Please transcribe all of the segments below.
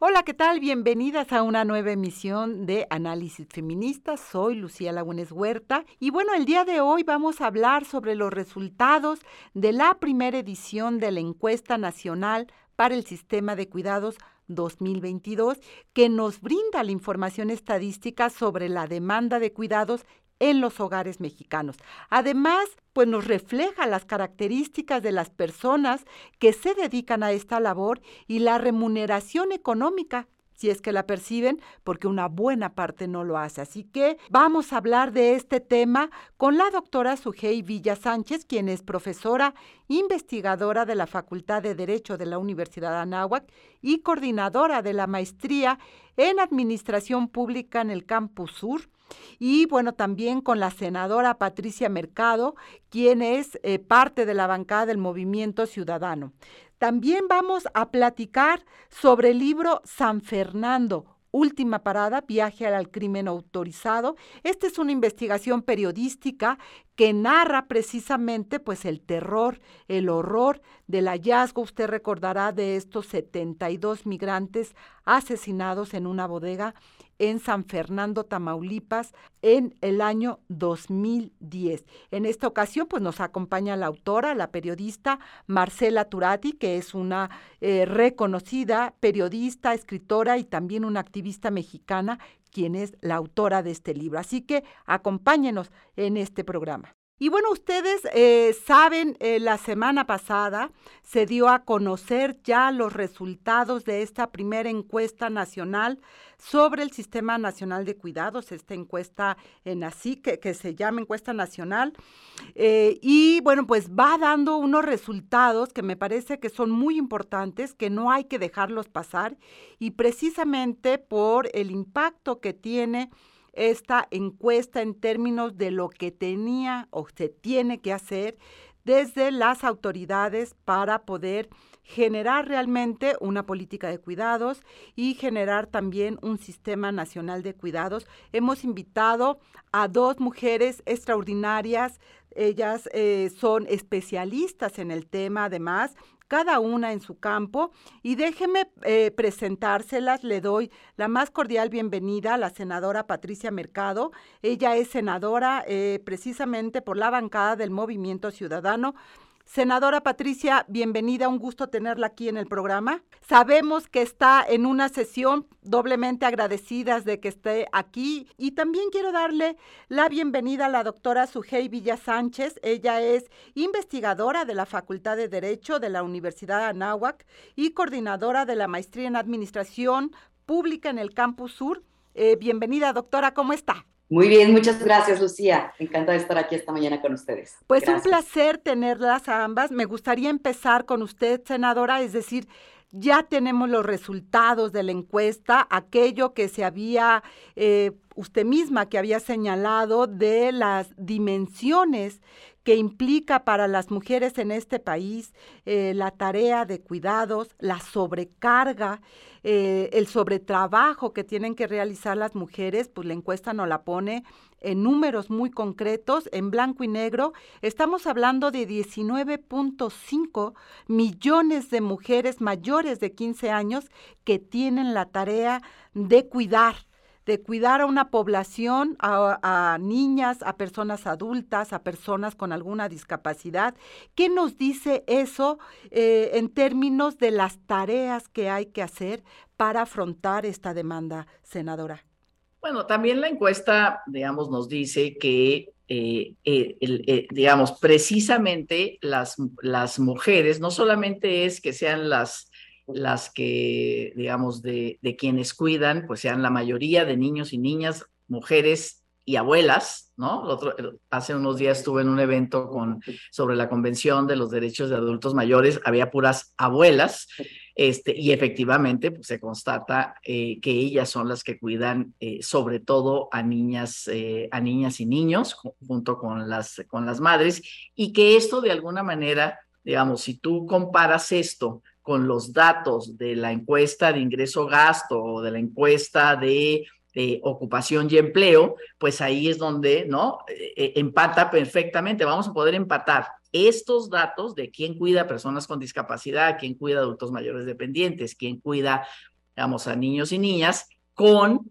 Hola, ¿qué tal? Bienvenidas a una nueva emisión de Análisis Feminista. Soy Lucía Lagunes Huerta y bueno, el día de hoy vamos a hablar sobre los resultados de la primera edición de la encuesta nacional para el sistema de cuidados 2022 que nos brinda la información estadística sobre la demanda de cuidados en los hogares mexicanos. Además, pues nos refleja las características de las personas que se dedican a esta labor y la remuneración económica si es que la perciben, porque una buena parte no lo hace. Así que vamos a hablar de este tema con la doctora Sujei Villa Sánchez, quien es profesora investigadora de la Facultad de Derecho de la Universidad de Anáhuac y coordinadora de la maestría en Administración Pública en el Campus Sur y bueno, también con la senadora Patricia Mercado, quien es eh, parte de la bancada del Movimiento Ciudadano. También vamos a platicar sobre el libro San Fernando, Última parada, viaje al crimen autorizado. Esta es una investigación periodística que narra precisamente pues el terror, el horror del hallazgo, usted recordará, de estos 72 migrantes asesinados en una bodega en San Fernando, Tamaulipas, en el año 2010. En esta ocasión, pues nos acompaña la autora, la periodista Marcela Turati, que es una eh, reconocida periodista, escritora y también una activista mexicana, quien es la autora de este libro. Así que acompáñenos en este programa. Y bueno, ustedes eh, saben, eh, la semana pasada se dio a conocer ya los resultados de esta primera encuesta nacional sobre el Sistema Nacional de Cuidados, esta encuesta en así, que, se llama encuesta nacional. Eh, y bueno, pues va dando unos resultados que me parece que son muy importantes, que no hay que dejarlos pasar, y precisamente por el impacto que tiene esta encuesta en términos de lo que tenía o se tiene que hacer desde las autoridades para poder generar realmente una política de cuidados y generar también un sistema nacional de cuidados. Hemos invitado a dos mujeres extraordinarias. Ellas eh, son especialistas en el tema, además, cada una en su campo. Y déjeme eh, presentárselas, le doy la más cordial bienvenida a la senadora Patricia Mercado. Ella es senadora eh, precisamente por la bancada del Movimiento Ciudadano. Senadora Patricia, bienvenida, un gusto tenerla aquí en el programa. Sabemos que está en una sesión doblemente agradecidas de que esté aquí y también quiero darle la bienvenida a la doctora Sujei Villa Sánchez. Ella es investigadora de la Facultad de Derecho de la Universidad de Anáhuac y coordinadora de la maestría en Administración Pública en el Campus Sur. Eh, bienvenida, doctora, ¿cómo está? Muy bien, muchas gracias, Lucía. Encantada de estar aquí esta mañana con ustedes. Pues un placer tenerlas a ambas. Me gustaría empezar con usted, senadora, es decir, ya tenemos los resultados de la encuesta, aquello que se había, eh, usted misma que había señalado de las dimensiones que implica para las mujeres en este país eh, la tarea de cuidados, la sobrecarga, eh, el sobretrabajo que tienen que realizar las mujeres, pues la encuesta nos la pone en números muy concretos, en blanco y negro. Estamos hablando de 19.5 millones de mujeres mayores de 15 años que tienen la tarea de cuidar de cuidar a una población, a, niñas, a personas adultas, a personas con alguna discapacidad. ¿Qué nos dice eso eh, en términos de las tareas que hay que hacer para afrontar esta demanda, senadora? Bueno, también la encuesta, digamos, nos dice que eh, eh, digamos, precisamente las, las mujeres, no solamente es que sean las las que, digamos, de, de quienes cuidan, pues sean la mayoría de niños y niñas, mujeres y abuelas, ¿no? Otro, hace unos días estuve en un evento con, sobre la Convención de los Derechos de Adultos Mayores, había puras abuelas, este, y efectivamente pues, se constata eh, que ellas son las que cuidan eh, sobre todo a niñas, eh, a niñas y niños, junto con las, con las madres, y que esto de alguna manera, digamos, si tú comparas esto con los datos de la encuesta de ingreso-gasto o de la encuesta de ocupación y empleo, pues ahí es donde, ¿no? Eh, eh, empata perfectamente. Vamos a poder empatar estos datos de quién cuida a personas con discapacidad, quién cuida a adultos mayores dependientes, quién cuida digamos, a niños y niñas con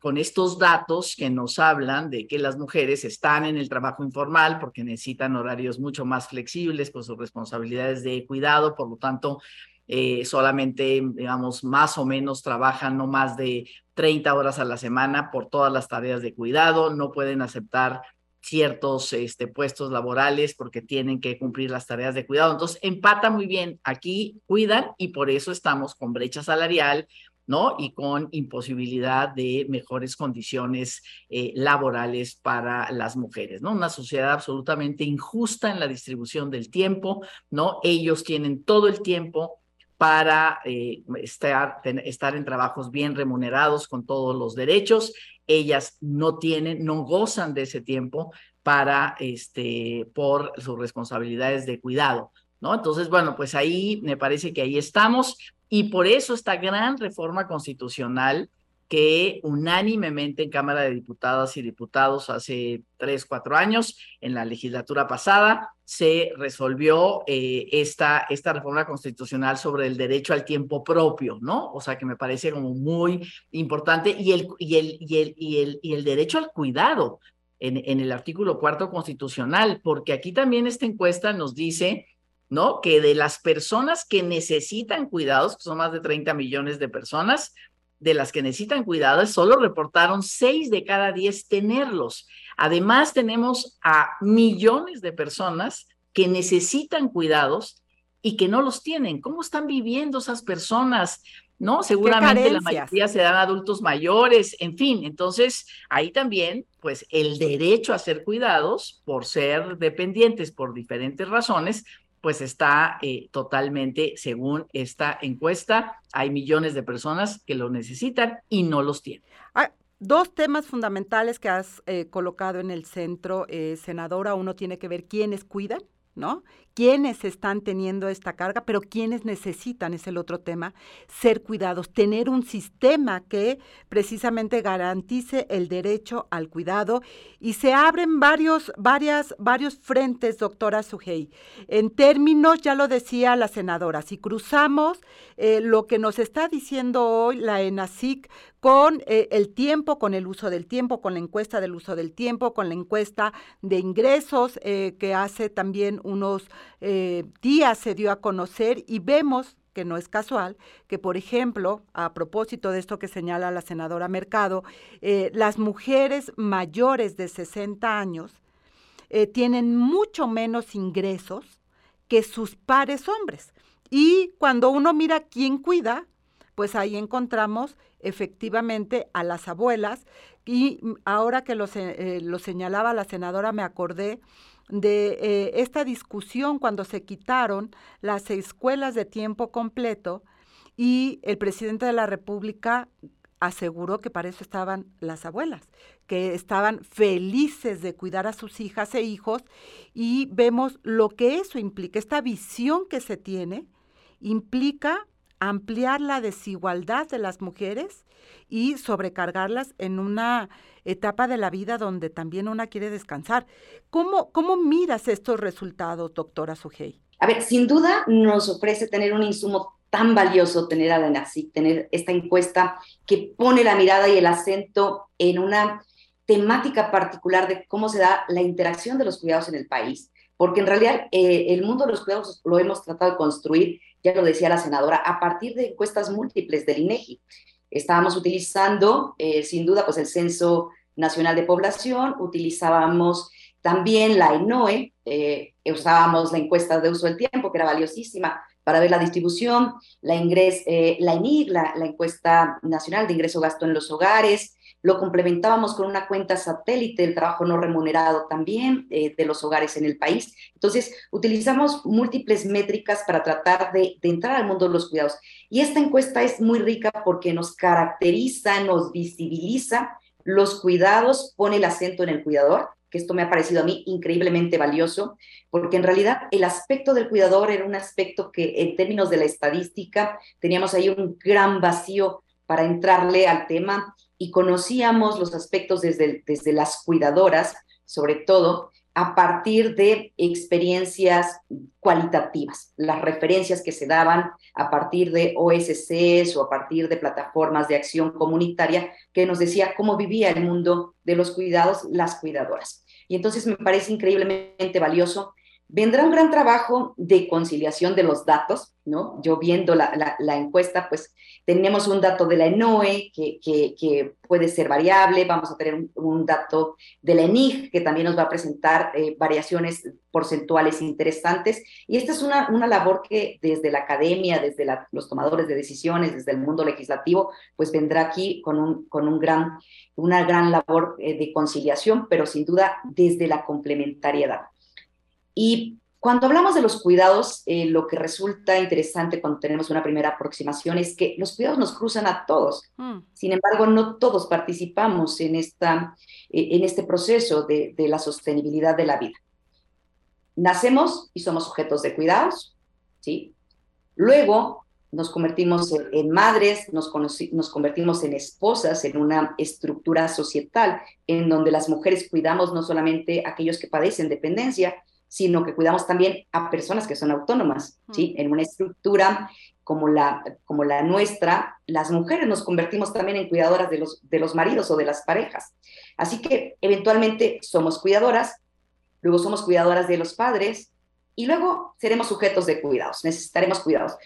con estos datos que nos hablan de que las mujeres están en el trabajo informal porque necesitan horarios mucho más flexibles con sus responsabilidades de cuidado, por lo tanto, eh, solamente, digamos, más o menos trabajan no más de 30 horas a la semana por todas las tareas de cuidado, no pueden aceptar ciertos este, puestos laborales porque tienen que cumplir las tareas de cuidado. Entonces, empata muy bien. Aquí cuidan y por eso estamos con brecha salarial, ¿no? Y con imposibilidad de mejores condiciones eh, laborales para las mujeres, ¿no? Una sociedad absolutamente injusta en la distribución del tiempo, ¿no? Ellos tienen todo el tiempo para eh, estar, estar en trabajos bien remunerados con todos los derechos. Ellas no tienen, no gozan de ese tiempo para, este, por sus responsabilidades de cuidado, ¿no? Entonces, bueno, pues ahí me parece que ahí estamos. Y por eso esta gran reforma constitucional que unánimemente en Cámara de Diputadas y Diputados hace tres, cuatro años, en la legislatura pasada, se resolvió eh, esta, esta reforma constitucional sobre el derecho al tiempo propio, ¿no? O sea, que me parece como muy importante, y el, y el, y el, y el, y el derecho al cuidado en, en el artículo cuarto constitucional, porque aquí también esta encuesta nos dice ¿no? Que de las personas que necesitan cuidados, que son más de 30 millones de personas, de las que necesitan cuidados, solo reportaron 6 de cada 10 tenerlos. Además, tenemos a millones de personas que necesitan cuidados y que no los tienen. ¿Cómo están viviendo esas personas? ¿No? Seguramente la mayoría serán adultos mayores, en fin. Entonces, ahí también, pues, el derecho a ser cuidados por ser dependientes por diferentes razones, pues está eh, totalmente, según esta encuesta, hay millones de personas que lo necesitan y no los tienen. Dos temas fundamentales que has eh, colocado en el centro, eh, senadora. Uno tiene que ver quiénes cuidan, ¿no? Quiénes están teniendo esta carga, pero quiénes necesitan, es el otro tema, ser cuidados, tener un sistema que precisamente garantice el derecho al cuidado y se abren varios, varias, varios frentes, doctora Sugey. En términos, ya lo decía la senadora, si cruzamos eh, lo que nos está diciendo hoy la ENASIC con eh, el tiempo, con el uso del tiempo, con la encuesta del uso del tiempo, con la encuesta de ingresos eh, que hace también unos eh, días se dio a conocer y vemos que no es casual, que por ejemplo, a propósito de esto que señala la senadora Mercado, eh, las mujeres mayores de 60 años eh, tienen mucho menos ingresos que sus pares hombres. Y cuando uno mira quién cuida, pues ahí encontramos efectivamente a las abuelas. Y ahora que lo, lo señalaba la senadora, me acordé de eh, esta discusión cuando se quitaron las escuelas de tiempo completo y el presidente de la República aseguró que para eso estaban las abuelas, que estaban felices de cuidar a sus hijas e hijos y vemos lo que eso implica, esta visión que se tiene implica ampliar la desigualdad de las mujeres y sobrecargarlas en una etapa de la vida donde también una quiere descansar. ¿Cómo, cómo miras estos resultados, doctora Sugey? A ver, sin duda nos ofrece tener un insumo tan valioso, tener a la NACIC, tener esta encuesta que pone la mirada y el acento en una temática particular de cómo se da la interacción de los cuidados en el país. Porque en realidad eh, el mundo de los cuidados lo hemos tratado de construir, ya lo decía la senadora, a partir de encuestas múltiples del INEGI. Estábamos utilizando, eh, sin duda, pues el Censo Nacional de Población, utilizábamos también la INOE, eh, usábamos la encuesta de uso del tiempo, que era valiosísima para ver la distribución, la, ingres, eh, la ENIG, la, encuesta nacional de ingreso-gasto en los hogares, lo complementábamos con una cuenta satélite del trabajo no remunerado también de los hogares en el país. Entonces, utilizamos múltiples métricas para tratar de, entrar al mundo de los cuidados. Y esta encuesta es muy rica porque nos caracteriza, nos visibiliza los cuidados, pone el acento en el cuidador, que esto me ha parecido a mí increíblemente valioso, porque en realidad el aspecto del cuidador era un aspecto que en términos de la estadística teníamos ahí un gran vacío para entrarle al tema y conocíamos los aspectos desde, desde las cuidadoras, sobre todo, a partir de experiencias cualitativas, las referencias que se daban a partir de OSCs o a partir de plataformas de acción comunitaria que nos decía cómo vivía el mundo de los cuidados las cuidadoras. Y entonces me parece increíblemente valioso Vendrá un gran trabajo de conciliación de los datos, ¿no? Yo viendo la, encuesta, pues tenemos un dato de la ENOE que, puede ser variable, vamos a tener un, dato de la ENIG que también nos va a presentar eh, variaciones porcentuales interesantes. Y esta es una, labor que desde la academia, desde los tomadores de decisiones, desde el mundo legislativo, pues vendrá aquí con un gran, una gran labor eh, de conciliación, pero sin duda desde la complementariedad. Y cuando hablamos de los cuidados, eh, lo que resulta interesante cuando tenemos una primera aproximación es que los cuidados nos cruzan a todos. Mm. Sin embargo, no todos participamos en, esta, eh, en este proceso de, la sostenibilidad de la vida. Nacemos y somos sujetos de cuidados, ¿sí? Luego nos convertimos en, madres, nos, nos, convertimos en esposas, en una estructura societal en donde las mujeres cuidamos no solamente a aquellos que padecen dependencia, sino que cuidamos también a personas que son autónomas, ¿sí? En una estructura como la, como la nuestra, las mujeres nos convertimos también en cuidadoras de los, de los maridos o de las parejas. Así que eventualmente somos cuidadoras, luego somos cuidadoras de los padres y luego seremos sujetos de cuidados, necesitaremos cuidados.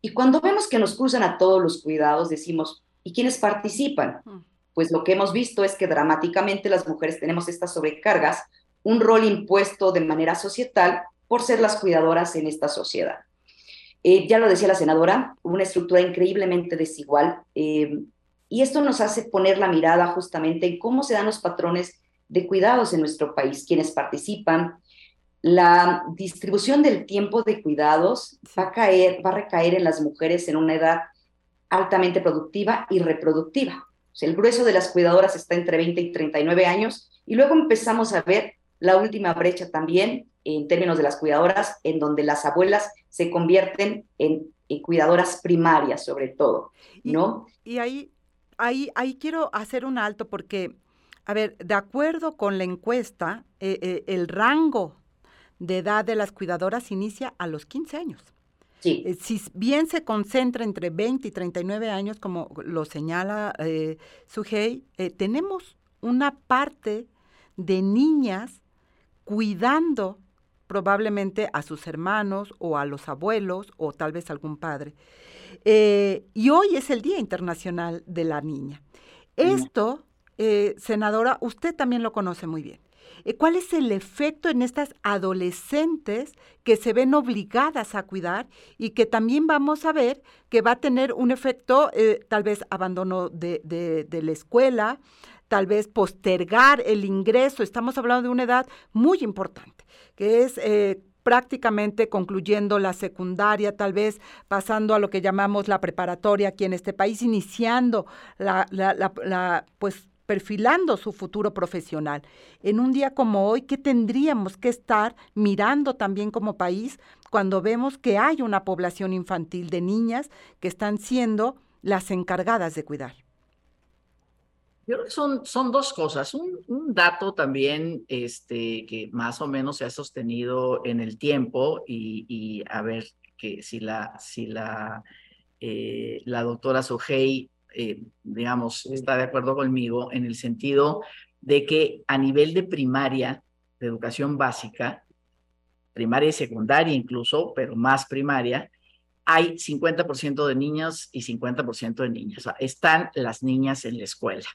Y cuando vemos que nos cruzan a todos los cuidados, decimos, ¿y quiénes participan? Pues lo que hemos visto es que dramáticamente las mujeres tenemos estas sobrecargas un rol impuesto de manera societal por ser las cuidadoras en esta sociedad. Eh, ya lo decía la senadora, una estructura increíblemente desigual eh, y esto nos hace poner la mirada justamente en cómo se dan los patrones de cuidados en nuestro país, quienes participan. La distribución del tiempo de cuidados va a, caer, va a recaer en las mujeres en una edad altamente productiva y reproductiva. el grueso de las cuidadoras está entre 20 y 39 años y luego empezamos a ver la última brecha también en términos de las cuidadoras, en donde las abuelas se convierten en, cuidadoras primarias, sobre todo, ¿no? Y, ahí, ahí, ahí quiero hacer un alto porque, a ver, de acuerdo con la encuesta, eh, eh, el rango de edad de las cuidadoras inicia a los 15 años. Sí. Eh, si bien se concentra entre 20 y 39 años, como lo señala eh, tenemos una parte de niñas cuidando probablemente a sus hermanos o a los abuelos o tal vez algún padre. Eh, y hoy es el Día Internacional de la Niña. Esto, eh, senadora, usted también lo conoce muy bien. Eh, ¿Cuál es el efecto en estas adolescentes que se ven obligadas a cuidar y que también vamos a ver que va a tener un efecto, tal vez abandono de, de la escuela, tal vez postergar el ingreso. Estamos hablando de una edad muy importante, que es eh, prácticamente concluyendo la secundaria, tal vez pasando a lo que llamamos la preparatoria aquí en este país, iniciando la, la, pues perfilando su futuro profesional. En un día como hoy, ¿qué tendríamos que estar mirando también como país cuando vemos que hay una población infantil de niñas que están siendo las encargadas de cuidar? Yo creo que son, son dos cosas. Un, un, dato también este, que más o menos se ha sostenido en el tiempo y, y a ver que si la, si la, eh, la doctora Sojei, eh, digamos, está de acuerdo conmigo en el sentido de que a nivel de primaria, de educación básica, primaria y secundaria incluso, pero más primaria, hay 50% de niños y 50% de niñas. O sea, están las niñas en la escuela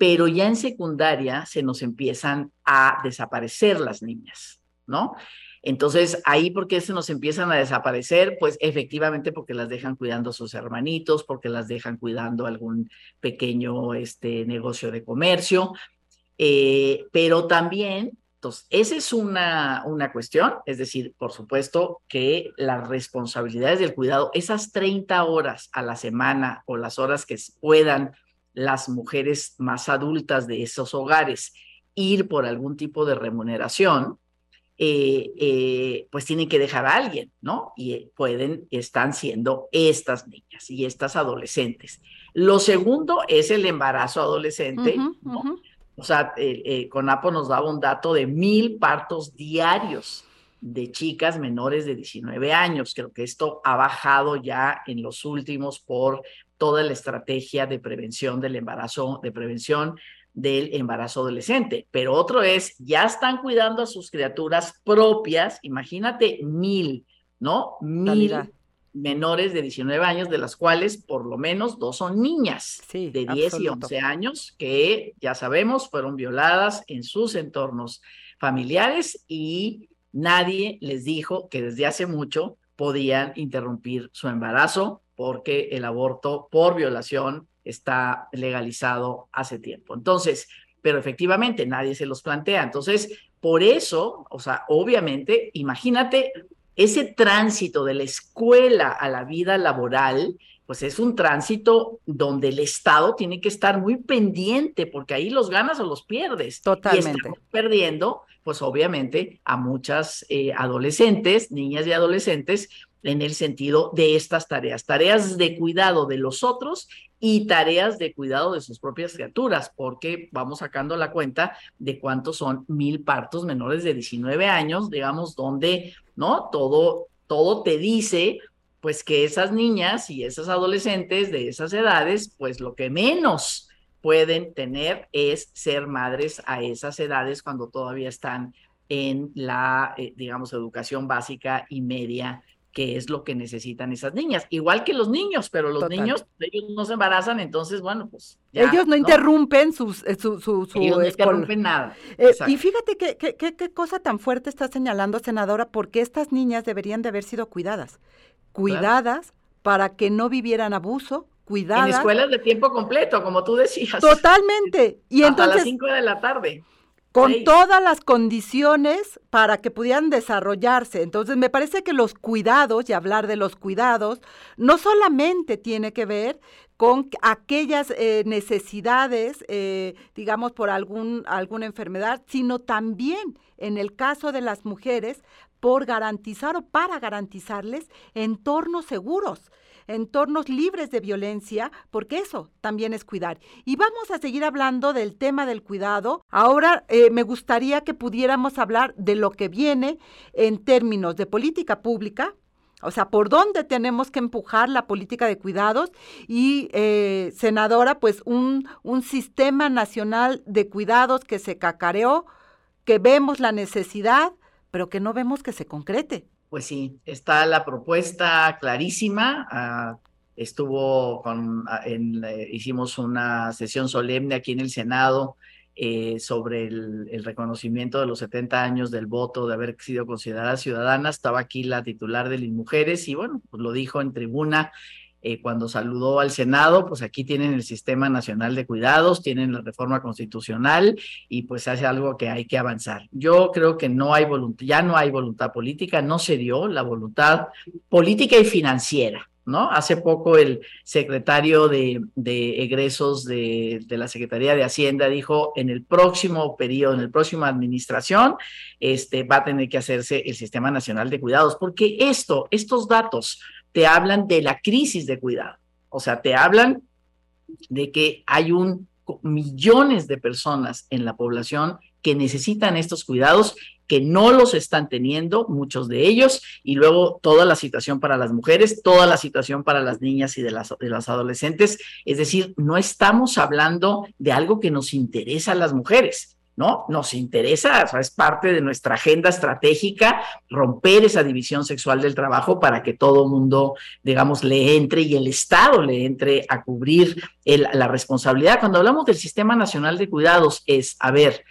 pero ya en secundaria se nos empiezan a desaparecer las niñas, ¿no? Entonces, ahí, ¿por qué se nos empiezan a desaparecer? Pues efectivamente porque las dejan cuidando sus hermanitos, porque las dejan cuidando algún pequeño este, negocio de comercio, eh, pero también, entonces, esa es una, una cuestión, es decir, por supuesto que las responsabilidades del cuidado, esas 30 horas a la semana o las horas que puedan las mujeres más adultas de esos hogares ir por algún tipo de remuneración, eh, eh, pues tienen que dejar a alguien, ¿no? Y eh, pueden, están siendo estas niñas y estas adolescentes. Lo segundo es el embarazo adolescente, ¿no? O sea, eh, CONAPO nos daba un dato de mil partos diarios de chicas menores de 19 años. Creo que esto ha bajado ya en los últimos por toda la estrategia de prevención del embarazo, de prevención del embarazo adolescente. Pero otro es, ya están cuidando a sus criaturas propias, imagínate mil, ¿no? Mil menores de 19 años, de las cuales por lo menos dos son niñas de 10 y 11 años, que ya sabemos fueron violadas en sus entornos familiares y nadie les dijo que desde hace mucho podían interrumpir su embarazo porque el aborto por violación está legalizado hace tiempo. Entonces, pero efectivamente nadie se los plantea. Entonces, por eso, o sea, obviamente, imagínate ese tránsito de la escuela a la vida laboral, pues es un tránsito donde el Estado tiene que estar muy pendiente, porque ahí los ganas o los pierdes. Totalmente. Y perdiendo, pues obviamente, a muchas eh, adolescentes, niñas y adolescentes, en el sentido de estas tareas, tareas de cuidado de los otros y tareas de cuidado de sus propias criaturas, porque vamos sacando la cuenta de cuántos son mil partos menores de 19 años, digamos, donde, ¿no? Todo, todo te dice, pues que esas niñas y esas adolescentes de esas edades, pues lo que menos pueden tener es ser madres a esas edades cuando todavía están en la, eh, digamos, educación básica y media que es lo que necesitan esas niñas, igual que los niños, pero los niños, ellos no se embarazan, entonces, bueno, pues... ellos no, interrumpen sus, eh, su, su, su, Ellos no interrumpen nada. Eh, y fíjate qué que, qué cosa tan fuerte está señalando, senadora, porque estas niñas deberían de haber sido cuidadas, cuidadas para que no vivieran abuso, cuidadas. En escuelas de tiempo completo, como tú decías. Totalmente. Y Hasta entonces, las 5 de la tarde con todas las condiciones para que pudieran desarrollarse. Entonces, me parece que los cuidados, y hablar de los cuidados, no solamente tiene que ver con aquellas eh, necesidades, eh, digamos, por algún, alguna enfermedad, sino también, en el caso de las mujeres, por garantizar o para garantizarles entornos seguros entornos libres de violencia, porque eso también es cuidar. Y vamos a seguir hablando del tema del cuidado. Ahora eh, me gustaría que pudiéramos hablar de lo que viene en términos de política pública, o sea, por dónde tenemos que empujar la política de cuidados y, eh, senadora, pues un, un sistema nacional de cuidados que se cacareó, que vemos la necesidad, pero que no vemos que se concrete pues sí, está la propuesta clarísima. Ah, estuvo con, ah, en, eh, hicimos una sesión solemne aquí en el Senado eh, sobre el, reconocimiento de los 70 años del voto, de haber sido considerada ciudadana. Estaba aquí la titular de las mujeres y bueno, pues lo dijo en tribuna eh, cuando saludó al Senado, pues aquí tienen el Sistema Nacional de Cuidados, tienen la reforma constitucional y pues hace algo que hay que avanzar. Yo creo que no hay voluntad, ya no hay voluntad política, no se dio la voluntad política y financiera. ¿No? Hace poco el secretario de, egresos de, de, la Secretaría de Hacienda dijo en el próximo periodo, en la próxima administración, este, va a tener que hacerse el Sistema Nacional de Cuidados, porque esto, estos datos te hablan de la crisis de cuidado. O sea, te hablan de que hay un millones de personas en la población que necesitan estos cuidados, que no los están teniendo, muchos de ellos, y luego toda la situación para las mujeres, toda la situación para las niñas y de las, de las adolescentes. Es decir, no estamos hablando de algo que nos interesa a las mujeres. ¿No? Nos interesa, es parte de nuestra agenda estratégica romper esa división sexual del trabajo para que todo mundo, digamos, le entre y el Estado le entre a cubrir la responsabilidad. Cuando hablamos del Sistema Nacional de Cuidados es, a ver,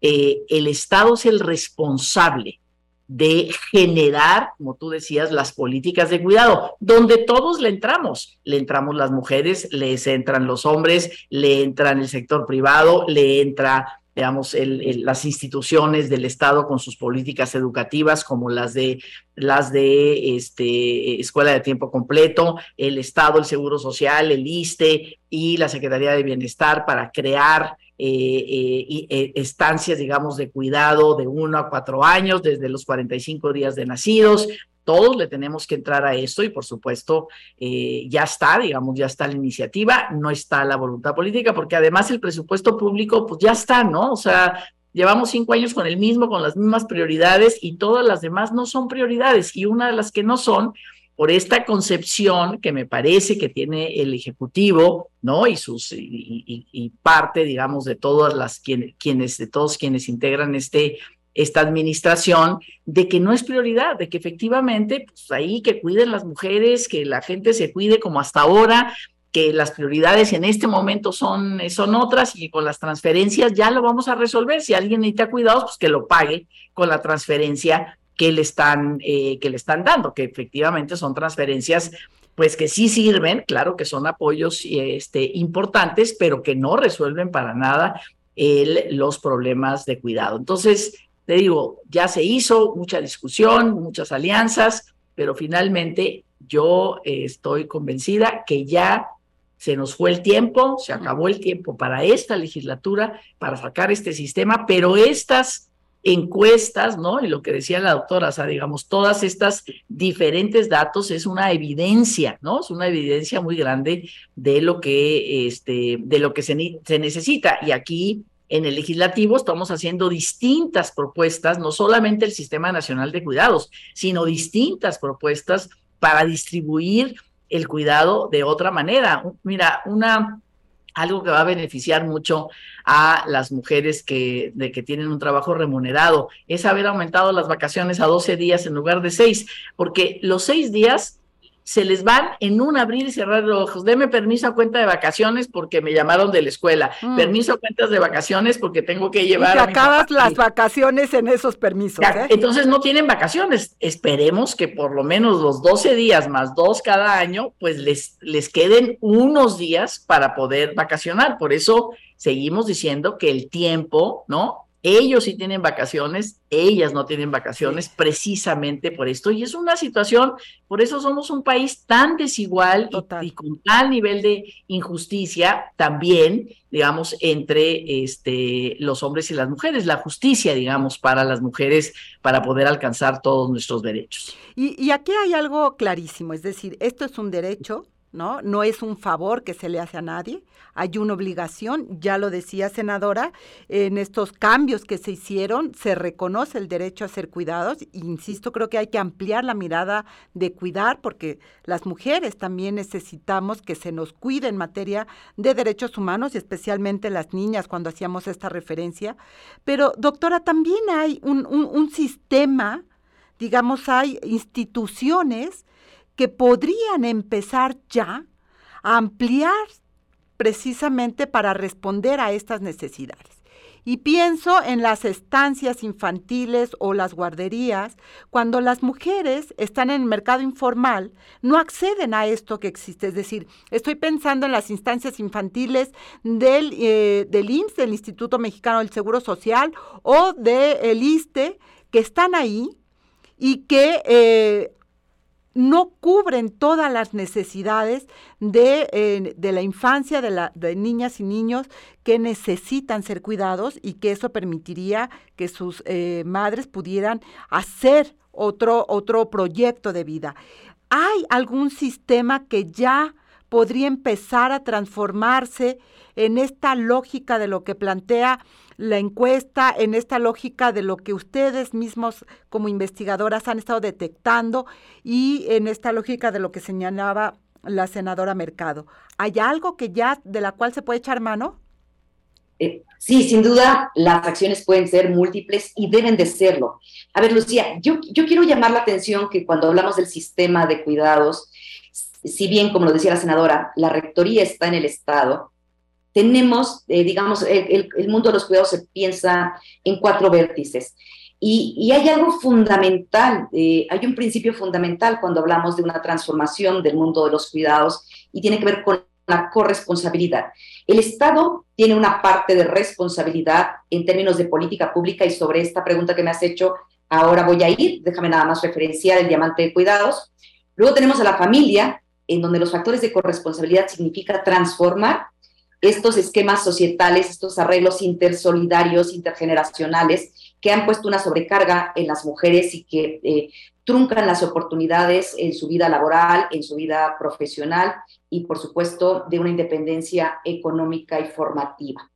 eh, el Estado es el responsable de generar, como tú decías, las políticas de cuidado, donde todos le entramos. Le entramos las mujeres, les entran los hombres, le entran el sector privado, le entra digamos, las instituciones del Estado con sus políticas educativas, como las de las de este, escuela de tiempo completo, el Estado, el Seguro Social, el ISTE y la Secretaría de Bienestar para crear eh, eh, eh, estancias, digamos, de cuidado de uno a cuatro años, desde los 45 días de nacidos, todos le tenemos que entrar a esto y por supuesto eh, ya está, digamos, ya está la iniciativa, no está la voluntad política, porque además el presupuesto público, pues ya está, ¿no? O sea, llevamos cinco años con el mismo, con las mismas prioridades y todas las demás no son prioridades y una de las que no son por esta concepción que me parece que tiene el Ejecutivo, ¿no? Y sus y, parte, digamos, de todas las quienes, de todos quienes integran este esta administración de que no es prioridad, de que efectivamente, pues ahí que cuiden las mujeres, que la gente se cuide como hasta ahora, que las prioridades en este momento son, son otras y con las transferencias ya lo vamos a resolver. Si alguien necesita cuidados, pues que lo pague con la transferencia que le están, eh, que le están dando, que efectivamente son transferencias pues que sí sirven, claro que son apoyos este, importantes, pero que no resuelven para nada el, los problemas de cuidado. Entonces, te digo, ya se hizo mucha discusión, muchas alianzas, pero finalmente yo eh, estoy convencida que ya se nos fue el tiempo, se acabó el tiempo para esta legislatura, para sacar este sistema, pero estas encuestas, ¿no? Y lo que decía la doctora, o sea, digamos, todas estas diferentes datos es una evidencia, ¿no? Es una evidencia muy grande de lo que, este, de lo que se, se necesita. Y aquí en el legislativo estamos haciendo distintas propuestas, no solamente el Sistema Nacional de Cuidados, sino distintas propuestas para distribuir el cuidado de otra manera. Mira, una algo que va a beneficiar mucho a las mujeres que, de que tienen un trabajo remunerado es haber aumentado las vacaciones a 12 días en lugar de 6, porque los 6 días se les van en un abrir y cerrar los ojos. Deme permiso a cuenta de vacaciones porque me llamaron de la escuela. Mm. Permiso a cuentas de vacaciones porque tengo que llevar. Y acabas las vacaciones en esos permisos. ¿eh? Entonces no tienen vacaciones. Esperemos que por lo menos los 12 días más dos cada año, pues les, les queden unos días para poder vacacionar. Por eso seguimos diciendo que el tiempo, ¿no? Ellos sí tienen vacaciones, ellas no tienen vacaciones precisamente por esto. Y es una situación, por eso somos un país tan desigual y, con tal nivel de injusticia también, digamos, entre este, los hombres y las mujeres. La justicia, digamos, para las mujeres para poder alcanzar todos nuestros derechos. Y, y aquí hay algo clarísimo, es decir, esto es un derecho, ¿no? No es un favor que se le hace a nadie, hay una obligación, ya lo decía senadora, en estos cambios que se hicieron se reconoce el derecho a ser cuidados, insisto, creo que hay que ampliar la mirada de cuidar porque las mujeres también necesitamos que se nos cuide en materia de derechos humanos y especialmente las niñas cuando hacíamos esta referencia. Pero doctora, también hay un, un sistema, digamos, hay instituciones, que podrían empezar ya a ampliar precisamente para responder a estas necesidades. Y pienso en las estancias infantiles o las guarderías, cuando las mujeres están en el mercado informal, no acceden a esto que existe. Es decir, estoy pensando en las instancias infantiles del, eh, del IMSS, del Instituto Mexicano del Seguro Social, o del ISTE, que están ahí y que eh, no cubren todas las necesidades de, eh, de la infancia, de, la, de niñas y niños que necesitan ser cuidados y que eso permitiría que sus eh, madres pudieran hacer otro, otro proyecto de vida. ¿Hay algún sistema que ya podría empezar a transformarse en esta lógica de lo que plantea la encuesta en esta lógica de lo que ustedes mismos como investigadoras han estado detectando y en esta lógica de lo que señalaba la senadora Mercado. ¿Hay algo que ya de la cual se puede echar mano? Eh, sí, sin duda, las acciones pueden ser múltiples y deben de serlo. A ver, Lucía, yo, yo quiero llamar la atención que cuando hablamos del sistema de cuidados, si bien, como lo decía la senadora, la rectoría está en el Estado, tenemos, eh, digamos, el, mundo de los cuidados se piensa en cuatro vértices. Y, hay algo fundamental, eh, hay un principio fundamental cuando hablamos de una transformación del mundo de los cuidados y tiene que ver con la corresponsabilidad. El Estado tiene una parte de responsabilidad en términos de política pública y sobre esta pregunta que me has hecho, ahora voy a ir, déjame nada más referenciar el diamante de cuidados. Luego tenemos a la familia, en donde los factores de corresponsabilidad significa transformar estos esquemas societales, estos arreglos intersolidarios, intergeneracionales, que han puesto una sobrecarga en las mujeres y que eh, truncan las oportunidades en su vida laboral, en su vida profesional y, por supuesto, de una independencia económica y formativa.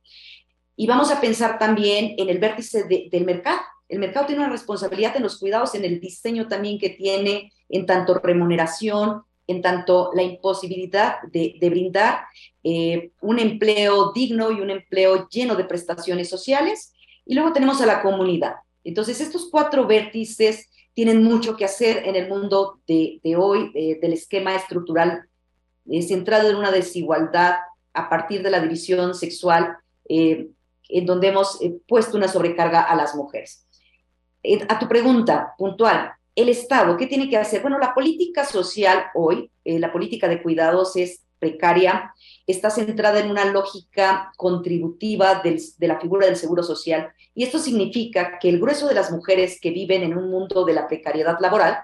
Y vamos a pensar también en el vértice del mercado. El mercado tiene una responsabilidad en los cuidados, en el diseño también que tiene, en tanto remuneración, en tanto la imposibilidad de, brindar eh, un empleo digno y un empleo lleno de prestaciones sociales. Y luego tenemos a la comunidad. Entonces, estos cuatro vértices tienen mucho que hacer en el mundo de, hoy, del esquema estructural eh, centrado en una desigualdad a partir de la división sexual, eh, en donde hemos puesto una sobrecarga a las mujeres. a tu pregunta puntual, el Estado, ¿qué tiene que hacer? Bueno, la política social hoy, eh, la política de cuidados es precaria, está centrada en una lógica contributiva de la figura del seguro social. Y esto significa que el grueso de las mujeres que viven en un mundo de la precariedad laboral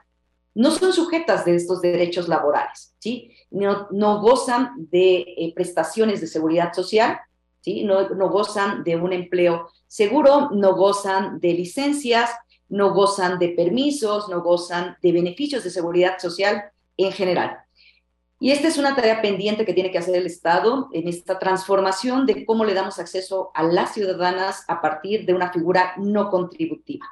no son sujetas de estos derechos laborales, ¿sí? No, gozan de eh, prestaciones de seguridad social, ¿sí? No gozan de un empleo seguro, no gozan de licencias, no gozan de permisos, no gozan de beneficios de seguridad social en general. Y esta es una tarea pendiente que tiene que hacer el Estado en esta transformación de cómo le damos acceso a las ciudadanas a partir de una figura no contributiva.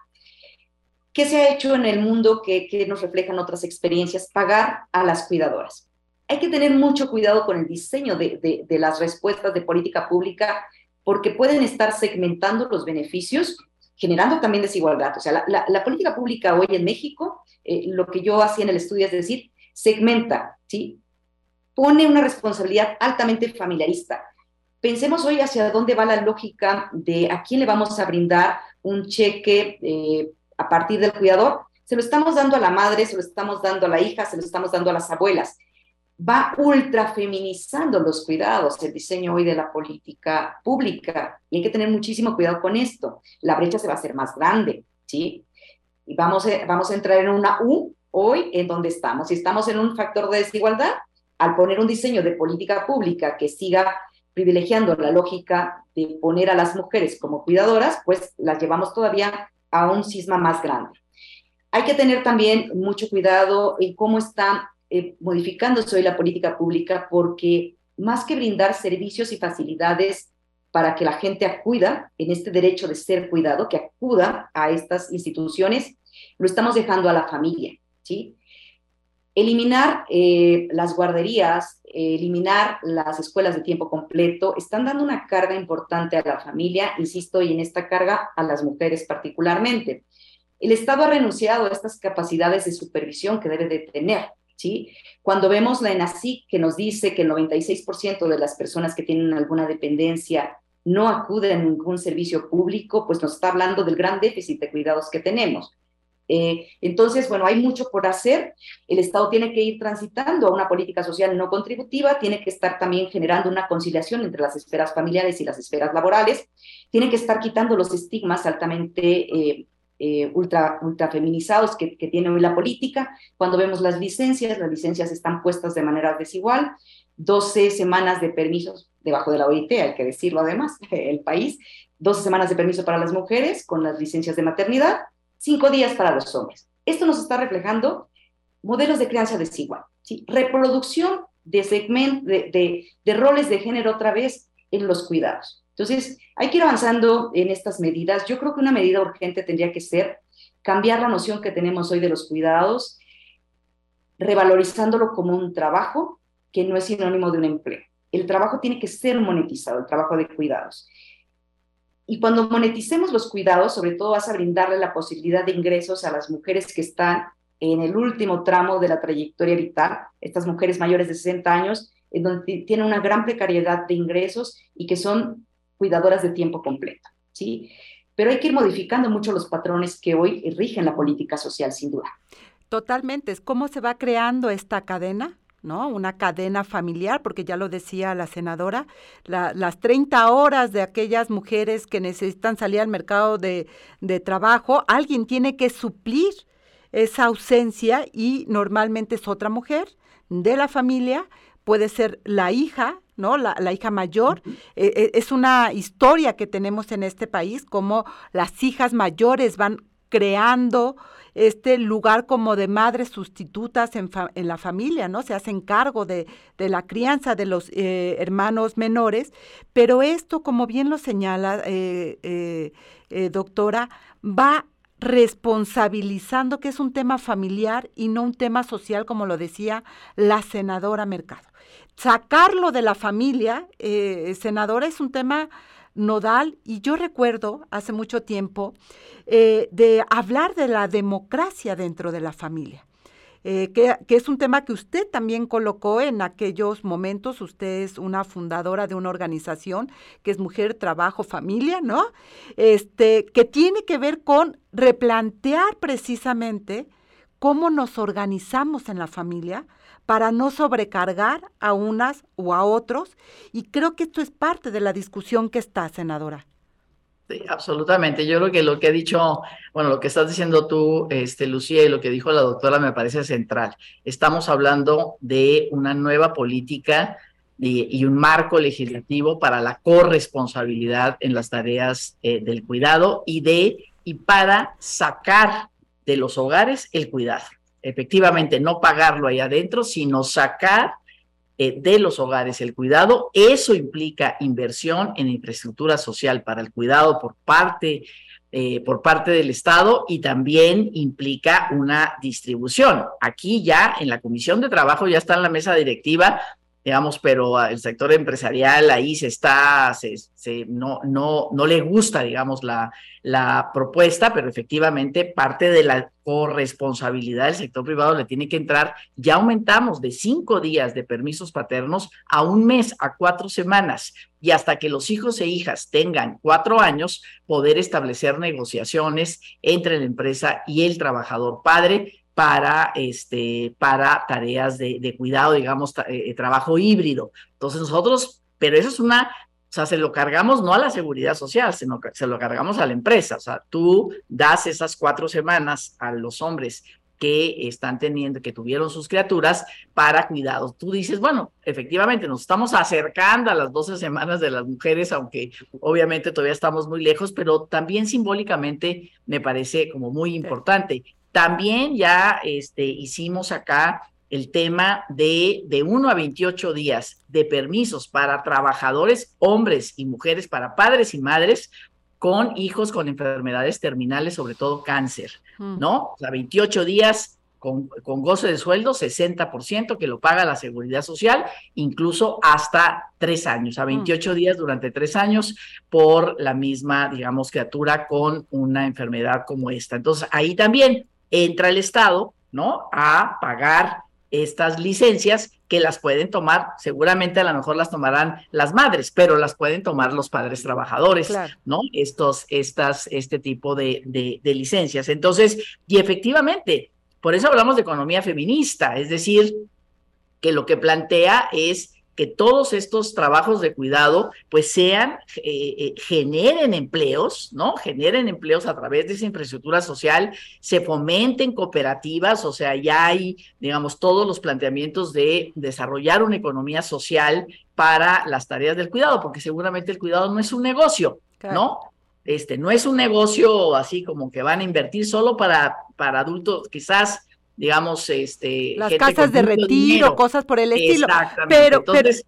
¿Qué se ha hecho en el mundo que, nos reflejan otras experiencias? Pagar a las cuidadoras. Hay que tener mucho cuidado con el diseño de las respuestas de política pública porque pueden estar segmentando los beneficios generando también desigualdad. O sea, la, política pública hoy en México, eh, lo que yo hacía en el estudio es decir, segmenta, ¿sí? Pone una responsabilidad altamente familiarista. Pensemos hoy hacia dónde va la lógica de a quién le vamos a brindar un cheque eh, a partir del cuidador. Se lo estamos dando a la madre, se lo estamos dando a la hija, se lo estamos dando a las abuelas va ultra feminizando los cuidados, el diseño hoy de la política pública. Y hay que tener muchísimo cuidado con esto. La brecha se va a hacer más grande, ¿sí? Y vamos a, vamos a entrar en una U hoy en donde estamos. Si estamos en un factor de desigualdad, al poner un diseño de política pública que siga privilegiando la lógica de poner a las mujeres como cuidadoras, pues las llevamos todavía a un cisma más grande. Hay que tener también mucho cuidado en cómo está eh, modificándose hoy la política pública porque más que brindar servicios y facilidades para que la gente acuda en este derecho de ser cuidado, que acuda a estas instituciones, lo estamos dejando a la familia, ¿sí? Eliminar eh, las guarderías, eliminar las escuelas de tiempo completo, están dando una carga importante a la familia, insisto, y en esta carga a las mujeres particularmente. El Estado ha renunciado a estas capacidades de supervisión que debe de tener. Cuando vemos la ENACIC que nos dice que el 96% de las personas que tienen alguna dependencia no acuden a ningún servicio público, pues nos está hablando del gran déficit de cuidados que tenemos. Eh, entonces, bueno, hay mucho por hacer. El Estado tiene que ir transitando a una política social no contributiva, tiene que estar también generando una conciliación entre las esferas familiares y las esferas laborales, tiene que estar quitando los estigmas altamente eh, eh, ultra, feminizados que, tiene hoy la política. Cuando vemos las licencias, las licencias están puestas de manera desigual. 12 semanas de permisos debajo de la OIT, hay que decirlo además, el país. 12 semanas de permiso para las mujeres con las licencias de maternidad, 5 días para los hombres. Esto nos está reflejando modelos de crianza desigual, reproducción de, segment, de roles de género otra vez en los cuidados. Entonces, hay que ir avanzando en estas medidas. Yo creo que una medida urgente tendría que ser cambiar la noción que tenemos hoy de los cuidados, revalorizándolo como un trabajo que no es sinónimo de un empleo. El trabajo tiene que ser monetizado, el trabajo de cuidados. Y cuando moneticemos los cuidados, sobre todo vas a brindarle la posibilidad de ingresos a las mujeres que están en el último tramo de la trayectoria vital, estas mujeres mayores de 60 años, en donde tienen una gran precariedad de ingresos y que son cuidadoras de tiempo completo, ¿sí? Pero hay que ir modificando mucho los patrones que hoy rigen la política social, sin duda. Totalmente. ¿Cómo se va creando esta cadena? ¿no? Una cadena familiar, porque ya lo decía la senadora, las 30 horas de aquellas mujeres que necesitan salir al mercado de, trabajo, alguien tiene que suplir esa ausencia y normalmente es otra mujer de la familia, puede ser la hija ¿no? La, hija mayor. Eh, eh, es una historia que tenemos en este país, como las hijas mayores van creando este lugar como de madres sustitutas en, en la familia, ¿no? Se hacen cargo de, de la crianza de los eh, hermanos menores, pero esto, como bien lo señala, doctora, va responsabilizando que es un tema familiar y no un tema social, como lo decía la senadora Mercado. Sacarlo de la familia, eh, senadora, es un tema nodal y yo recuerdo hace mucho tiempo eh, de hablar de la democracia dentro de la familia. Eh, que, es un tema que usted también colocó en aquellos momentos. Usted es una fundadora de una organización que es Mujer, Trabajo, Familia, ¿no? Este, que tiene que ver con replantear precisamente cómo nos organizamos en la familia para no sobrecargar a unas o a otros. Y creo que esto es parte de la discusión que está, senadora. Sí, absolutamente. Yo creo que lo que ha dicho, bueno, lo que estás diciendo tú, este, Lucía, y lo que dijo la doctora me parece central. Estamos hablando de una nueva política y, un marco legislativo para la corresponsabilidad en las tareas eh, del cuidado y de y para sacar de los hogares el cuidado. Efectivamente, no pagarlo ahí adentro, sino sacar eh, de los hogares el cuidado. Eso implica inversión en infraestructura social para el cuidado por parte, eh, por parte del Estado y también implica una distribución. Aquí ya en la Comisión de Trabajo ya está en la mesa directiva digamos, pero el sector empresarial ahí se está, se, no, no, no le gusta, digamos, la, la propuesta, pero efectivamente parte de la corresponsabilidad del sector privado le tiene que entrar. Ya aumentamos de cinco días de permisos paternos a un mes, a cuatro semanas, y hasta que los hijos e hijas tengan cuatro años, poder establecer negociaciones entre la empresa y el trabajador padre para, este, para tareas de, cuidado, digamos, eh, trabajo híbrido. Entonces nosotros, pero eso es una, o sea, se lo cargamos no a la seguridad social, sino que se lo cargamos a la empresa. O sea, tú das esas cuatro semanas a los hombres que están teniendo, que tuvieron sus criaturas para cuidados. Tú dices, bueno, efectivamente nos estamos acercando a las 12 semanas de las mujeres, aunque obviamente todavía estamos muy lejos, pero también simbólicamente me parece como muy importante. También ya este, hicimos acá el tema de, de 1 a 28 días de permisos para trabajadores, hombres y mujeres, para padres y madres con hijos con enfermedades terminales, sobre todo cáncer, mm. ¿no? O sea, 28 días con, con, goce de sueldo, 60% que lo paga la seguridad social, incluso hasta tres años, a 28 mm. días durante tres años por la misma, digamos, criatura con una enfermedad como esta. Entonces, ahí también entra el Estado, ¿no? A pagar estas licencias que las pueden tomar, seguramente a lo mejor las tomarán las madres, pero las pueden tomar los padres trabajadores, ¿no? Estos, estas, este tipo de, de licencias. Entonces, y efectivamente, por eso hablamos de economía feminista, es decir, que lo que plantea es que todos estos trabajos de cuidado pues sean, eh, eh, generen empleos, ¿no? Generen empleos a través de esa infraestructura social, se fomenten cooperativas, o sea, ya hay, digamos, todos los planteamientos de desarrollar una economía social para las tareas del cuidado, porque seguramente el cuidado no es un negocio, ¿no? Este, no es un negocio así como que van a invertir solo para, para adultos, quizás digamos, este... Las casas de retiro, cosas por el estilo. Exactamente. Pero, entonces,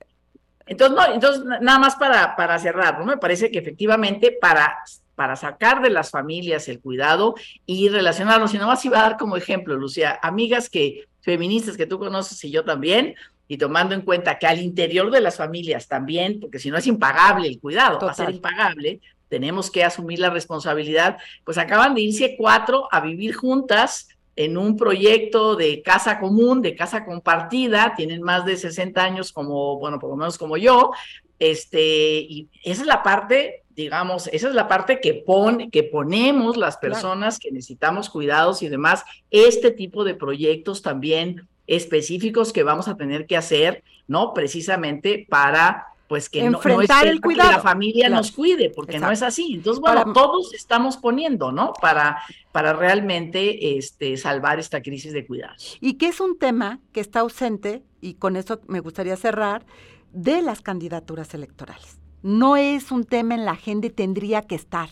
entonces, no, entonces, nada más para, para cerrar, ¿no? Me parece que efectivamente para, para sacar de las familias el cuidado y relacionarlos, y nomás iba a dar como ejemplo, Lucía, amigas que, feministas que tú conoces y yo también, y tomando en cuenta que al interior de las familias también, porque si no es impagable el cuidado, va a ser impagable, tenemos que asumir la responsabilidad, pues acaban de irse cuatro a vivir juntas en un proyecto de casa común, de casa compartida, tienen más de 60 años como, bueno, por lo menos como yo, este, y esa es la parte, digamos, esa es la parte que, pone, que ponemos las personas que necesitamos cuidados y demás, este tipo de proyectos también específicos que vamos a tener que hacer, ¿no? Precisamente para pues que no, es el cuidado. que la familia nos cuide, porque no es así. Entonces, bueno, todos estamos poniendo, ¿no? Para, para realmente este, salvar esta crisis de cuidado. Y que es un tema que está ausente, y con eso me gustaría cerrar, de las candidaturas electorales. No es un tema en la agenda y tendría que estar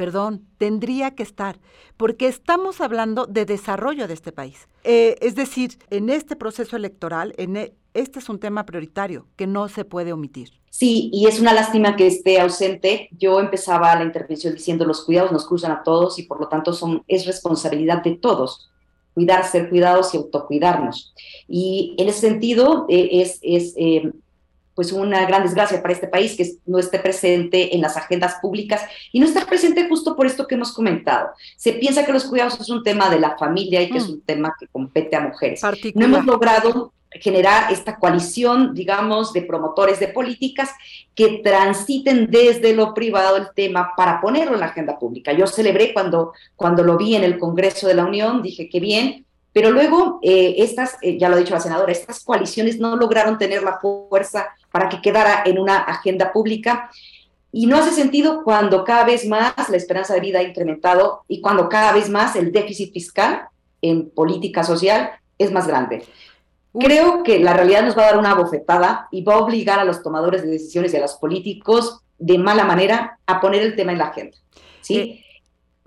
perdón, tendría que estar, porque estamos hablando de desarrollo de este país. Eh, es decir, en este proceso electoral, en e, este es un tema prioritario que no se puede omitir. Sí, y es una lástima que esté ausente. Yo empezaba la intervención diciendo los cuidados nos cruzan a todos y por lo tanto son, es responsabilidad de todos cuidar, ser cuidados y autocuidarnos. Y en ese sentido eh, es, es eh, pues una gran desgracia para este país que no esté presente en las agendas públicas y no estar presente justo por esto que hemos comentado. Se piensa que los cuidados es un tema de la familia y que es mm. un tema que compete a mujeres. No hemos logrado generar esta coalición, digamos, de promotores de políticas que transiten desde lo privado el tema para ponerlo en la agenda pública. Yo celebré cuando, cuando lo vi en el Congreso de la Unión, dije que bien, pero luego, eh, estas, eh, ya lo ha dicho la senadora, estas coaliciones no lograron tener la fuerza para que quedara en una agenda pública. Y no hace sentido cuando cada vez más la esperanza de vida ha incrementado y cuando cada vez más el déficit fiscal en política social es más grande. Creo que la realidad nos va a dar una bofetada y va a obligar a los tomadores de decisiones y a los políticos de mala manera a poner el tema en la agenda. ¿sí? Eh,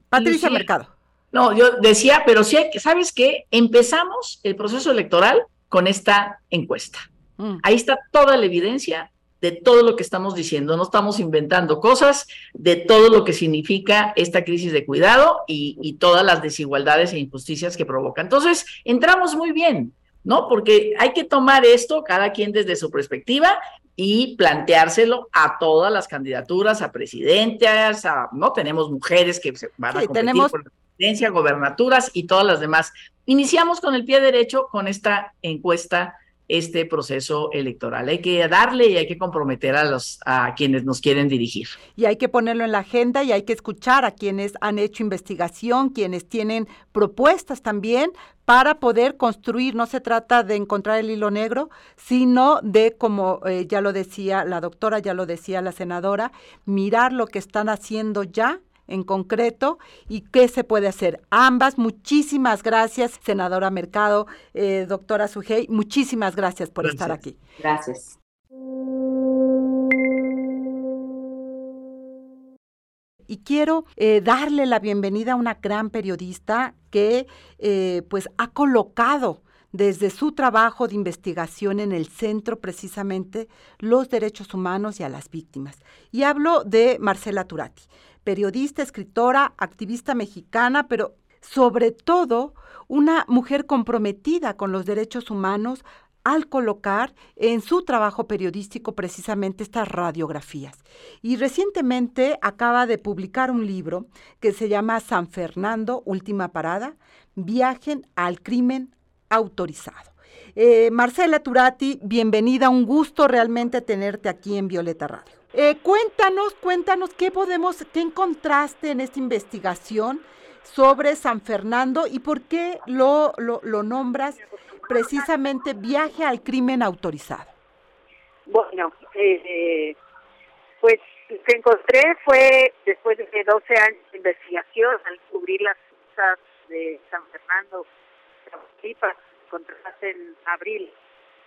Patricia Mercado. No, yo decía, pero sí, ¿sabes qué? Empezamos el proceso electoral con esta encuesta. Mm. Ahí está toda la evidencia de todo lo que estamos diciendo. No estamos inventando cosas, de todo lo que significa esta crisis de cuidado y, y todas las desigualdades e injusticias que provoca. Entonces, entramos muy bien, ¿no? Porque hay que tomar esto, cada quien desde su perspectiva, y planteárselo a todas las candidaturas, a presidentas, a, no tenemos mujeres que se van a competir tenemos, por presidencia, gobernaturas y todas las demás. Iniciamos con el pie derecho con esta encuesta este proceso electoral. Hay que darle y hay que comprometer a los a quienes nos quieren dirigir. Y hay que ponerlo en la agenda y hay que escuchar a quienes han hecho investigación, quienes tienen propuestas también para poder construir. No se trata de encontrar el hilo negro, sino de, como eh, ya lo decía la doctora, ya lo decía la senadora, mirar lo que están haciendo ya en concreto y qué se puede hacer. Ambas, muchísimas gracias, senadora Mercado, eh, doctora Sujei, muchísimas gracias por estar aquí. Gracias. Y quiero eh, darle la bienvenida a una gran periodista que eh, pues ha colocado desde su trabajo de investigación en el centro precisamente los derechos humanos y a las víctimas. Y hablo de Marcela Turati periodista, escritora, activista mexicana, pero sobre todo una mujer comprometida con los derechos humanos al colocar en su trabajo periodístico precisamente estas radiografías. Y recientemente acaba de publicar un libro que se llama San Fernando, Última Parada, Viajen al Crimen Autorizado. Eh, Marcela Turati, bienvenida, un gusto realmente tenerte aquí en Violeta Radio. Eh, cuéntanos, cuéntanos qué podemos, qué encontraste en esta investigación sobre San Fernando y por qué lo, lo, nombras precisamente viaje al crimen autorizado. Bueno, eh, pues lo que encontré fue después de 12 años de investigación al cubrir las cosas de San Fernando, encontradas en abril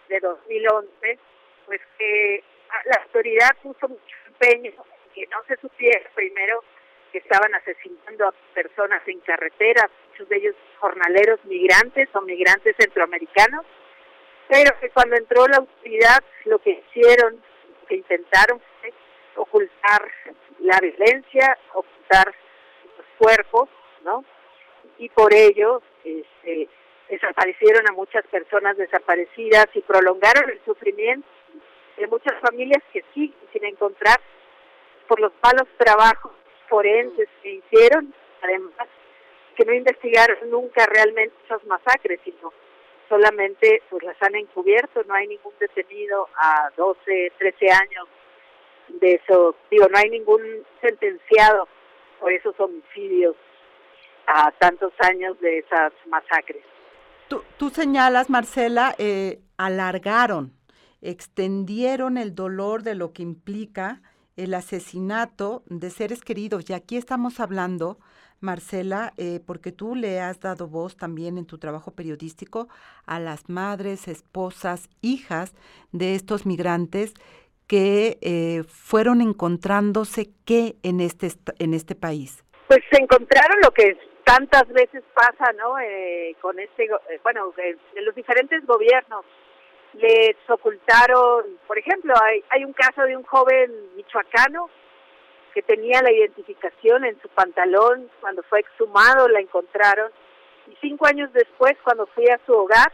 de 2011, pues que la autoridad puso mucho empeño que no se supiera primero que estaban asesinando a personas en carretera, muchos de ellos jornaleros migrantes o migrantes centroamericanos, pero que cuando entró la autoridad lo que hicieron, lo que intentaron fue ocultar la violencia, ocultar los cuerpos, ¿no? Y por ello este, desaparecieron a muchas personas desaparecidas y prolongaron el sufrimiento de muchas familias que sí sin encontrar por los malos trabajos forenses que hicieron, además que no investigaron nunca realmente esas masacres, sino solamente pues las han encubierto, no hay ningún detenido a 12, 13 años de eso, digo, no hay ningún sentenciado por esos homicidios a tantos años de esas masacres. Tú, tú señalas, Marcela, eh, alargaron extendieron el dolor de lo que implica el asesinato de seres queridos. Y aquí estamos hablando Marcela, eh, porque tú le has dado voz también en tu trabajo periodístico a las madres, esposas, hijas de estos migrantes que eh, fueron encontrándose qué en este, en este país. Pues se encontraron lo que tantas veces pasa, ¿no? Eh, con este, bueno, de los diferentes gobiernos les ocultaron, por ejemplo, hay, hay un caso de un joven michoacano que tenía la identificación en su pantalón, cuando fue exhumado la encontraron, y cinco años después, cuando fui a su hogar,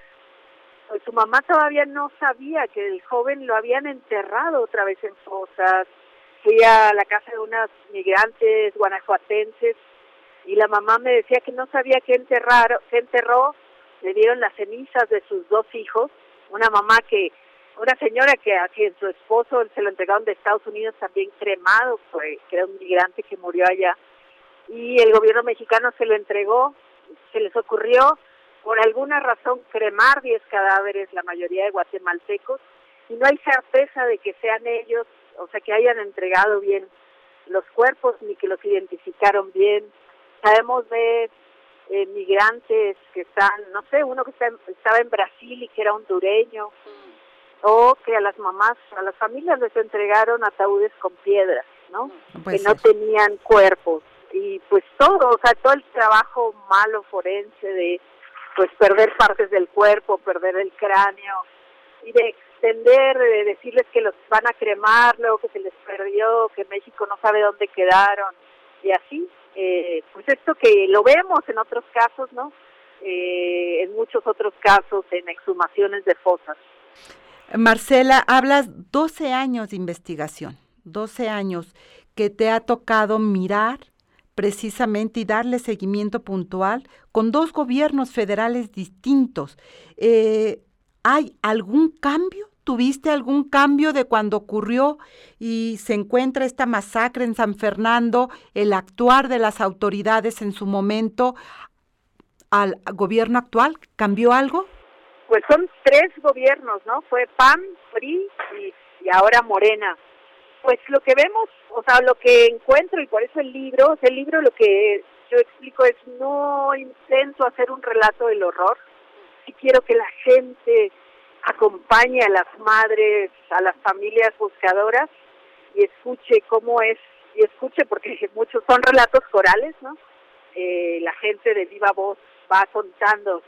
pues su mamá todavía no sabía que el joven lo habían enterrado otra vez en fosas. Fui a la casa de unas migrantes guanajuatenses y la mamá me decía que no sabía qué enterrar, qué enterró, le dieron las cenizas de sus dos hijos una mamá que, una señora que a quien su esposo se lo entregaron de Estados Unidos también cremado, fue, que era un migrante que murió allá, y el gobierno mexicano se lo entregó, se les ocurrió por alguna razón cremar 10 cadáveres, la mayoría de guatemaltecos, y no hay certeza de que sean ellos, o sea, que hayan entregado bien los cuerpos ni que los identificaron bien. Sabemos de eh, migrantes que están, no sé, uno que estaba en Brasil y que era hondureño, o que a las mamás, a las familias les entregaron ataúdes con piedras, ¿no? que no tenían cuerpos. Y pues todo, o sea, todo el trabajo malo forense de pues perder partes del cuerpo, perder el cráneo, y de extender, de decirles que los van a cremar, luego que se les perdió, que México no sabe dónde quedaron, y así, eh, pues esto que lo vemos en otros casos, ¿no? Eh, en muchos otros casos, en exhumaciones de fosas. Marcela, hablas 12 años de investigación, 12 años que te ha tocado mirar precisamente y darle seguimiento puntual con dos gobiernos federales distintos. Eh, ¿Hay algún cambio ¿Tuviste algún cambio de cuando ocurrió y se encuentra esta masacre en San Fernando, el actuar de las autoridades en su momento al gobierno actual? ¿Cambió algo? Pues son tres gobiernos, ¿no? Fue PAN, PRI y, y ahora Morena. Pues lo que vemos, o sea, lo que encuentro y por eso el libro, el libro lo que yo explico es no intento hacer un relato del horror, sí quiero que la gente acompañe a las madres, a las familias buscadoras y escuche cómo es, y escuche porque muchos son relatos corales, ¿no? Eh, la gente de viva voz va contando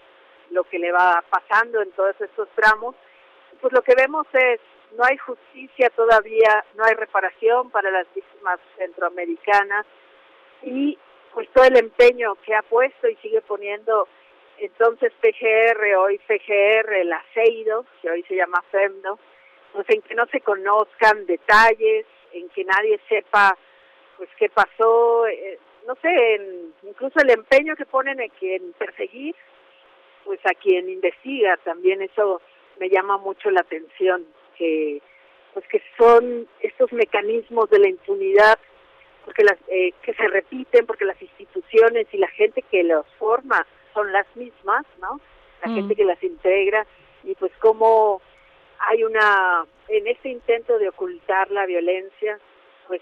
lo que le va pasando en todos estos tramos. Pues lo que vemos es, no hay justicia todavía, no hay reparación para las víctimas centroamericanas y pues todo el empeño que ha puesto y sigue poniendo entonces PGR, hoy PGR, el aceido, que hoy se llama FEMNO, pues en que no se conozcan detalles, en que nadie sepa pues qué pasó, eh, no sé, incluso el empeño que ponen en, en perseguir pues a quien investiga, también eso me llama mucho la atención, que pues que son estos mecanismos de la impunidad porque las eh, que se repiten porque las instituciones y la gente que los forma son las mismas, ¿no? La mm. gente que las integra y pues como hay una, en este intento de ocultar la violencia, pues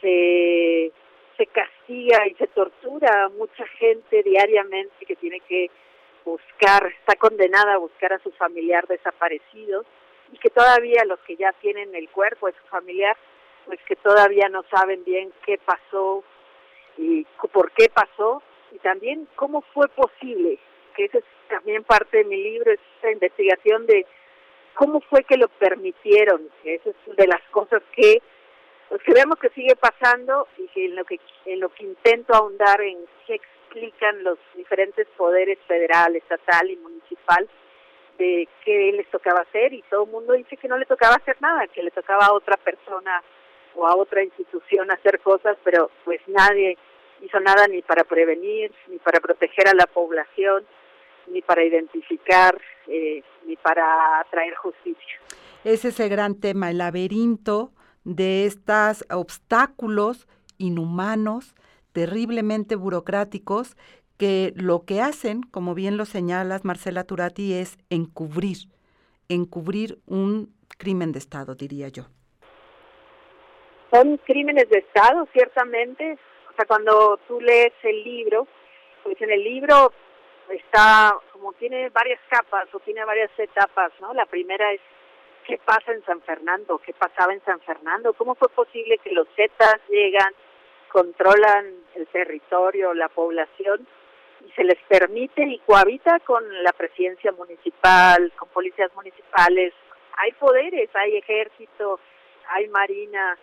se, se castiga y se tortura a mucha gente diariamente que tiene que buscar, está condenada a buscar a su familiar desaparecido y que todavía los que ya tienen el cuerpo de su familiar, pues que todavía no saben bien qué pasó y por qué pasó y también cómo fue posible, que esa es también parte de mi libro, esa investigación de cómo fue que lo permitieron, que eso es de las cosas que pues que vemos que sigue pasando y que en lo que en lo que intento ahondar en qué explican los diferentes poderes federal, estatal y municipal de qué les tocaba hacer y todo el mundo dice que no le tocaba hacer nada, que le tocaba a otra persona o a otra institución hacer cosas, pero pues nadie hizo nada ni para prevenir, ni para proteger a la población, ni para identificar, eh, ni para traer justicia. Es ese gran tema, el laberinto de estos obstáculos inhumanos, terriblemente burocráticos, que lo que hacen, como bien lo señalas Marcela Turati, es encubrir, encubrir un crimen de Estado, diría yo. Son crímenes de Estado, ciertamente, O sea, cuando tú lees el libro, pues en el libro está, como tiene varias capas o tiene varias etapas, ¿no? La primera es qué pasa en San Fernando, qué pasaba en San Fernando, cómo fue posible que los Zetas llegan, controlan el territorio, la población y se les permite y cohabita con la presidencia municipal, con policías municipales. Hay poderes, hay ejército, hay marina,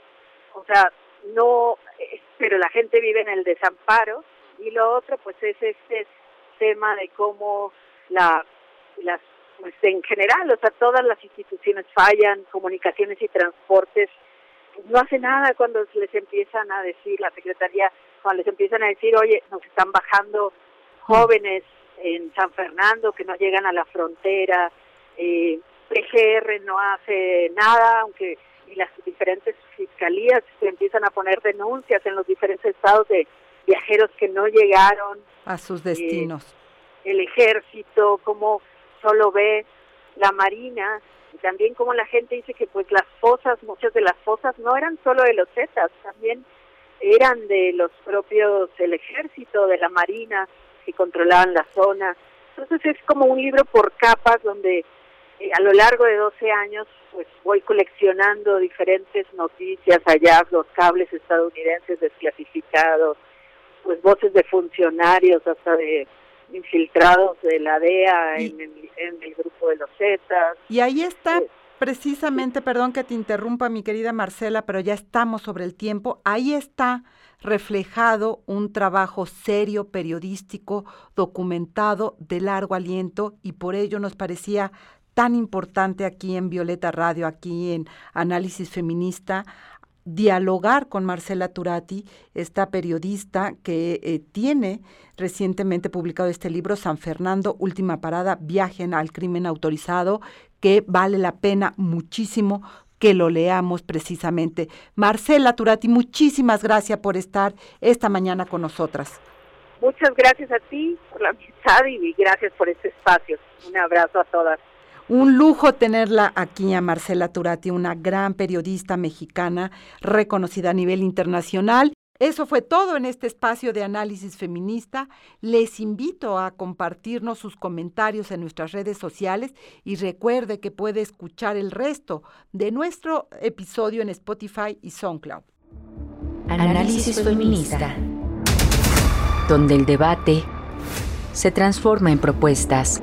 o sea, no, eh, pero la gente vive en el desamparo. Y lo otro pues es este tema de cómo la las pues en general, o sea, todas las instituciones fallan, comunicaciones y transportes no hace nada cuando les empiezan a decir la secretaría, cuando les empiezan a decir, "Oye, nos están bajando jóvenes en San Fernando que no llegan a la frontera, eh, PGR no hace nada, aunque y las diferentes fiscalías se empiezan a poner denuncias en los diferentes estados de viajeros que no llegaron a sus destinos. Eh, el ejército, como solo ve la marina, y también como la gente dice que pues las fosas, muchas de las fosas no eran solo de los Zetas, también eran de los propios, el ejército, de la marina, que controlaban la zona. Entonces es como un libro por capas donde eh, a lo largo de 12 años pues voy coleccionando diferentes noticias, hallazgos, cables estadounidenses desclasificados, pues voces de funcionarios hasta de infiltrados de la DEA en, el, grupo de los Zetas. Y ahí está eh, precisamente, perdón que te interrumpa mi querida Marcela, pero ya estamos sobre el tiempo, ahí está reflejado un trabajo serio, periodístico, documentado, de largo aliento, y por ello nos parecía tan importante aquí en Violeta Radio, aquí en Análisis Feminista, dialogar con Marcela Turati, esta periodista que eh, tiene recientemente publicado este libro, San Fernando, Última Parada, Viajen al Crimen Autorizado, que vale la pena muchísimo que lo leamos precisamente. Marcela Turati, muchísimas gracias por estar esta mañana con nosotras. Muchas gracias a ti por la amistad y gracias por este espacio. Un abrazo a todas. Un lujo tenerla aquí a Marcela Turati, una gran periodista mexicana reconocida a nivel internacional. Eso fue todo en este espacio de análisis feminista. Les invito a compartirnos sus comentarios en nuestras redes sociales y recuerde que puede escuchar el resto de nuestro episodio en Spotify y SoundCloud. Análisis feminista, donde el debate se transforma en propuestas